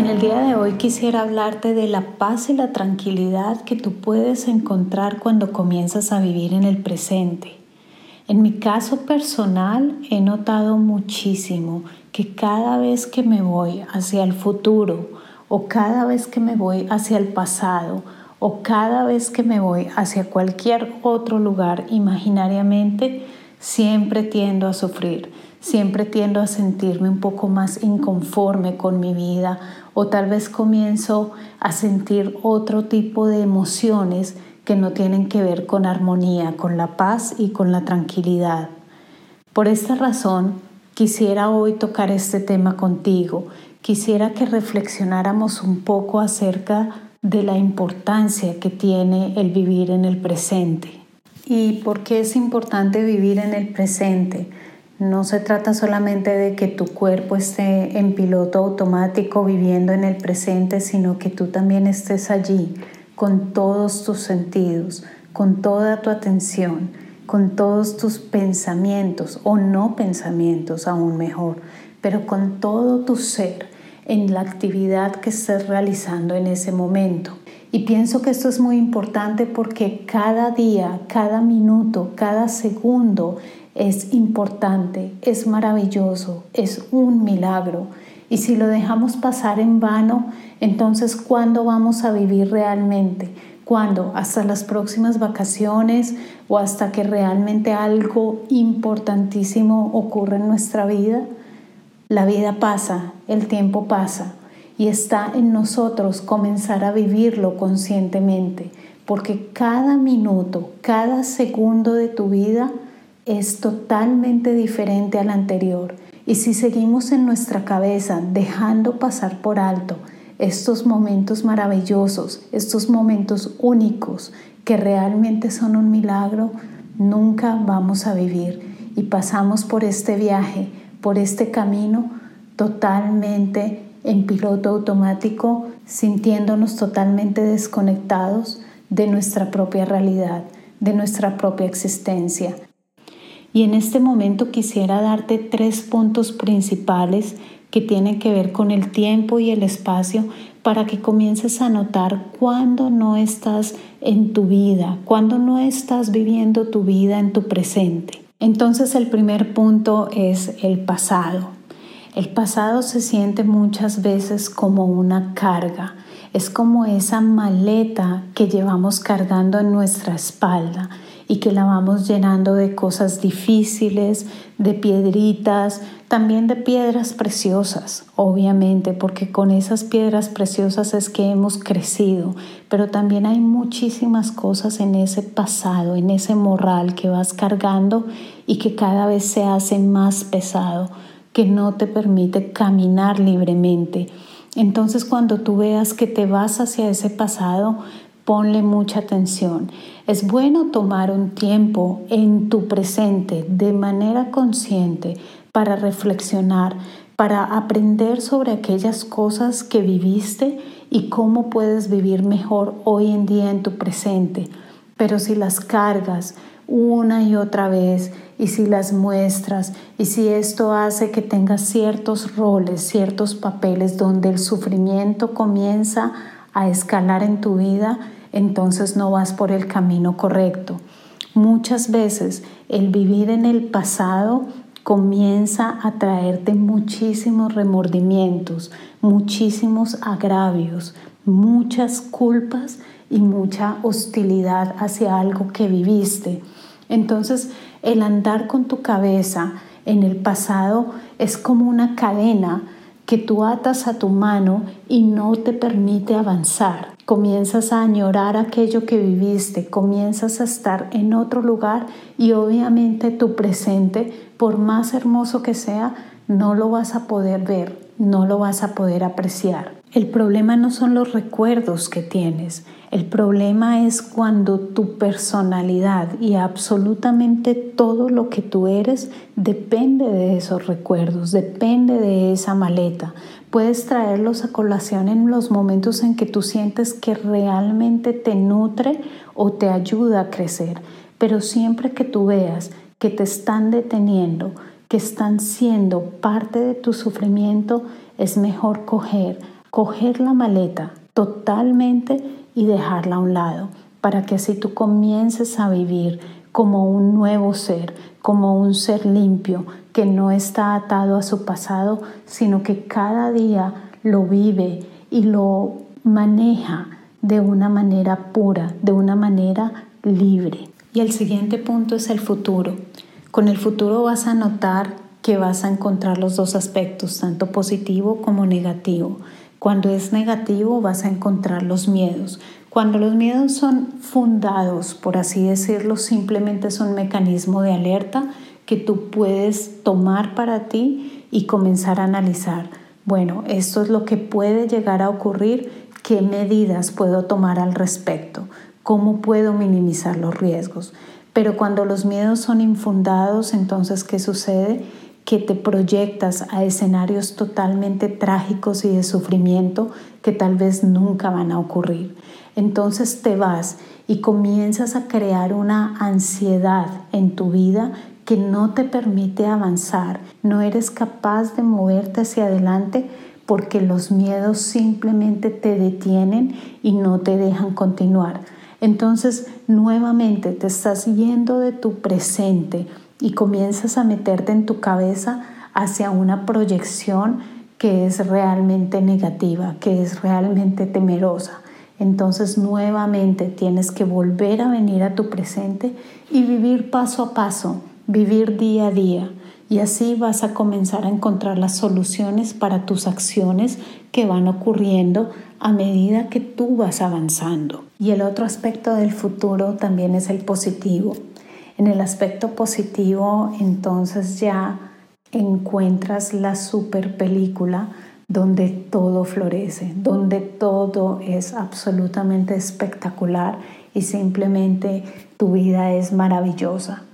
En el día de hoy quisiera hablarte de la paz y la tranquilidad que tú puedes encontrar cuando comienzas a vivir en el presente. En mi caso personal he notado muchísimo que cada vez que me voy hacia el futuro o cada vez que me voy hacia el pasado o cada vez que me voy hacia cualquier otro lugar imaginariamente, siempre tiendo a sufrir, siempre tiendo a sentirme un poco más inconforme con mi vida o tal vez comienzo a sentir otro tipo de emociones que no tienen que ver con armonía, con la paz y con la tranquilidad. Por esta razón, quisiera hoy tocar este tema contigo. Quisiera que reflexionáramos un poco acerca de la importancia que tiene el vivir en el presente. ¿Y por qué es importante vivir en el presente? No se trata solamente de que tu cuerpo esté en piloto automático viviendo en el presente, sino que tú también estés allí con todos tus sentidos, con toda tu atención, con todos tus pensamientos o no pensamientos aún mejor, pero con todo tu ser en la actividad que estés realizando en ese momento. Y pienso que esto es muy importante porque cada día, cada minuto, cada segundo es importante, es maravilloso, es un milagro. Y si lo dejamos pasar en vano, entonces ¿cuándo vamos a vivir realmente? ¿Cuándo? ¿Hasta las próximas vacaciones o hasta que realmente algo importantísimo ocurra en nuestra vida? La vida pasa, el tiempo pasa y está en nosotros comenzar a vivirlo conscientemente, porque cada minuto, cada segundo de tu vida es totalmente diferente al anterior. Y si seguimos en nuestra cabeza dejando pasar por alto estos momentos maravillosos, estos momentos únicos que realmente son un milagro, nunca vamos a vivir. Y pasamos por este viaje, por este camino totalmente en piloto automático, sintiéndonos totalmente desconectados de nuestra propia realidad, de nuestra propia existencia. Y en este momento quisiera darte tres puntos principales que tienen que ver con el tiempo y el espacio para que comiences a notar cuándo no estás en tu vida, cuándo no estás viviendo tu vida en tu presente. Entonces el primer punto es el pasado. El pasado se siente muchas veces como una carga, es como esa maleta que llevamos cargando en nuestra espalda y que la vamos llenando de cosas difíciles, de piedritas, también de piedras preciosas, obviamente, porque con esas piedras preciosas es que hemos crecido, pero también hay muchísimas cosas en ese pasado, en ese morral que vas cargando y que cada vez se hace más pesado, que no te permite caminar libremente. Entonces cuando tú veas que te vas hacia ese pasado, ponle mucha atención. Es bueno tomar un tiempo en tu presente de manera consciente para reflexionar, para aprender sobre aquellas cosas que viviste y cómo puedes vivir mejor hoy en día en tu presente. Pero si las cargas una y otra vez y si las muestras y si esto hace que tengas ciertos roles, ciertos papeles donde el sufrimiento comienza a escalar en tu vida, entonces no vas por el camino correcto. Muchas veces el vivir en el pasado comienza a traerte muchísimos remordimientos, muchísimos agravios, muchas culpas y mucha hostilidad hacia algo que viviste. Entonces, el andar con tu cabeza en el pasado es como una cadena que tú atas a tu mano y no te permite avanzar. Comienzas a añorar aquello que viviste, comienzas a estar en otro lugar y obviamente tu presente, por más hermoso que sea, no lo vas a poder ver, no lo vas a poder apreciar. El problema no son los recuerdos que tienes, el problema es cuando tu personalidad y absolutamente todo lo que tú eres depende de esos recuerdos, depende de esa maleta. Puedes traerlos a colación en los momentos en que tú sientes que realmente te nutre o te ayuda a crecer, pero siempre que tú veas que te están deteniendo, que están siendo parte de tu sufrimiento, es mejor coger, coger la maleta totalmente y dejarla a un lado, para que así tú comiences a vivir como un nuevo ser, como un ser limpio, que no está atado a su pasado, sino que cada día lo vive y lo maneja de una manera pura, de una manera libre. Y el siguiente punto es el futuro. Con el futuro vas a notar que vas a encontrar los dos aspectos, tanto positivo como negativo. Cuando es negativo vas a encontrar los miedos. Cuando los miedos son fundados, por así decirlo, simplemente es un mecanismo de alerta que tú puedes tomar para ti y comenzar a analizar. Bueno, esto es lo que puede llegar a ocurrir, qué medidas puedo tomar al respecto, cómo puedo minimizar los riesgos. Pero cuando los miedos son infundados, entonces, ¿qué sucede? que te proyectas a escenarios totalmente trágicos y de sufrimiento que tal vez nunca van a ocurrir. Entonces te vas y comienzas a crear una ansiedad en tu vida que no te permite avanzar. No eres capaz de moverte hacia adelante porque los miedos simplemente te detienen y no te dejan continuar. Entonces nuevamente te estás yendo de tu presente y comienzas a meterte en tu cabeza hacia una proyección que es realmente negativa, que es realmente temerosa. Entonces nuevamente tienes que volver a venir a tu presente y vivir paso a paso, vivir día a día. Y así vas a comenzar a encontrar las soluciones para tus acciones que van ocurriendo a medida que tú vas avanzando. Y el otro aspecto del futuro también es el positivo. En el aspecto positivo, entonces ya encuentras la super película donde todo florece, donde todo es absolutamente espectacular y simplemente tu vida es maravillosa.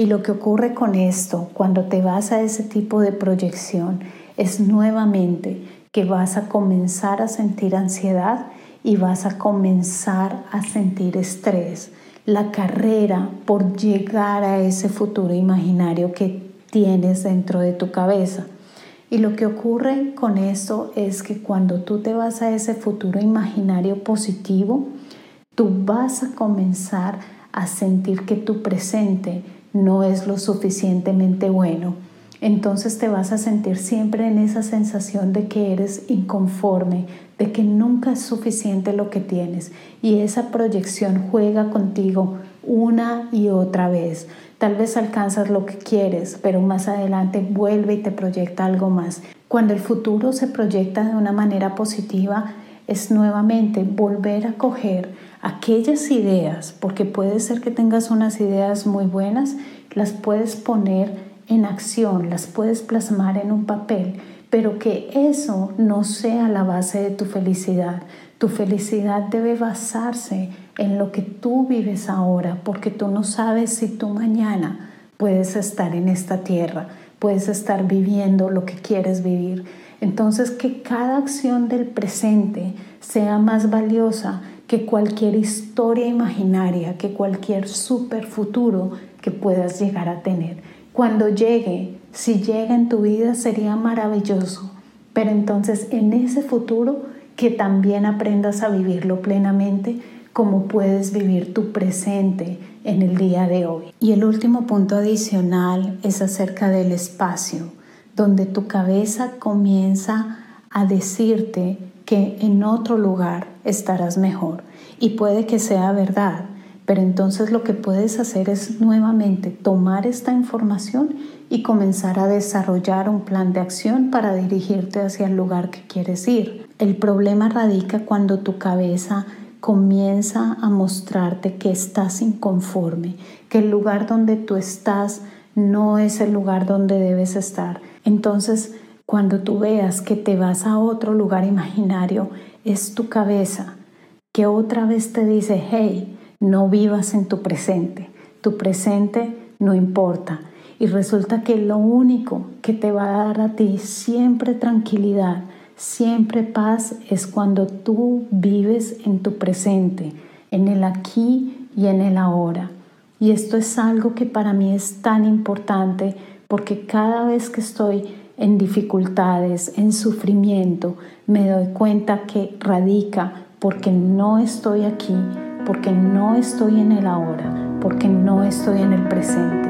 Y lo que ocurre con esto, cuando te vas a ese tipo de proyección, es nuevamente que vas a comenzar a sentir ansiedad y vas a comenzar a sentir estrés la carrera por llegar a ese futuro imaginario que tienes dentro de tu cabeza. Y lo que ocurre con esto es que cuando tú te vas a ese futuro imaginario positivo, tú vas a comenzar a sentir que tu presente no es lo suficientemente bueno. Entonces te vas a sentir siempre en esa sensación de que eres inconforme, de que nunca es suficiente lo que tienes y esa proyección juega contigo una y otra vez. Tal vez alcanzas lo que quieres, pero más adelante vuelve y te proyecta algo más. Cuando el futuro se proyecta de una manera positiva, es nuevamente volver a coger aquellas ideas, porque puede ser que tengas unas ideas muy buenas, las puedes poner en acción, las puedes plasmar en un papel pero que eso no sea la base de tu felicidad. Tu felicidad debe basarse en lo que tú vives ahora, porque tú no sabes si tú mañana puedes estar en esta tierra, puedes estar viviendo lo que quieres vivir. Entonces que cada acción del presente sea más valiosa que cualquier historia imaginaria, que cualquier super futuro que puedas llegar a tener. Cuando llegue, si llega en tu vida sería maravilloso, pero entonces en ese futuro que también aprendas a vivirlo plenamente como puedes vivir tu presente en el día de hoy. Y el último punto adicional es acerca del espacio, donde tu cabeza comienza a decirte que en otro lugar estarás mejor. Y puede que sea verdad, pero entonces lo que puedes hacer es nuevamente tomar esta información y comenzar a desarrollar un plan de acción para dirigirte hacia el lugar que quieres ir. El problema radica cuando tu cabeza comienza a mostrarte que estás inconforme, que el lugar donde tú estás no es el lugar donde debes estar. Entonces, cuando tú veas que te vas a otro lugar imaginario, es tu cabeza que otra vez te dice, hey, no vivas en tu presente, tu presente no importa. Y resulta que lo único que te va a dar a ti siempre tranquilidad, siempre paz, es cuando tú vives en tu presente, en el aquí y en el ahora. Y esto es algo que para mí es tan importante porque cada vez que estoy en dificultades, en sufrimiento, me doy cuenta que radica porque no estoy aquí, porque no estoy en el ahora, porque no estoy en el presente.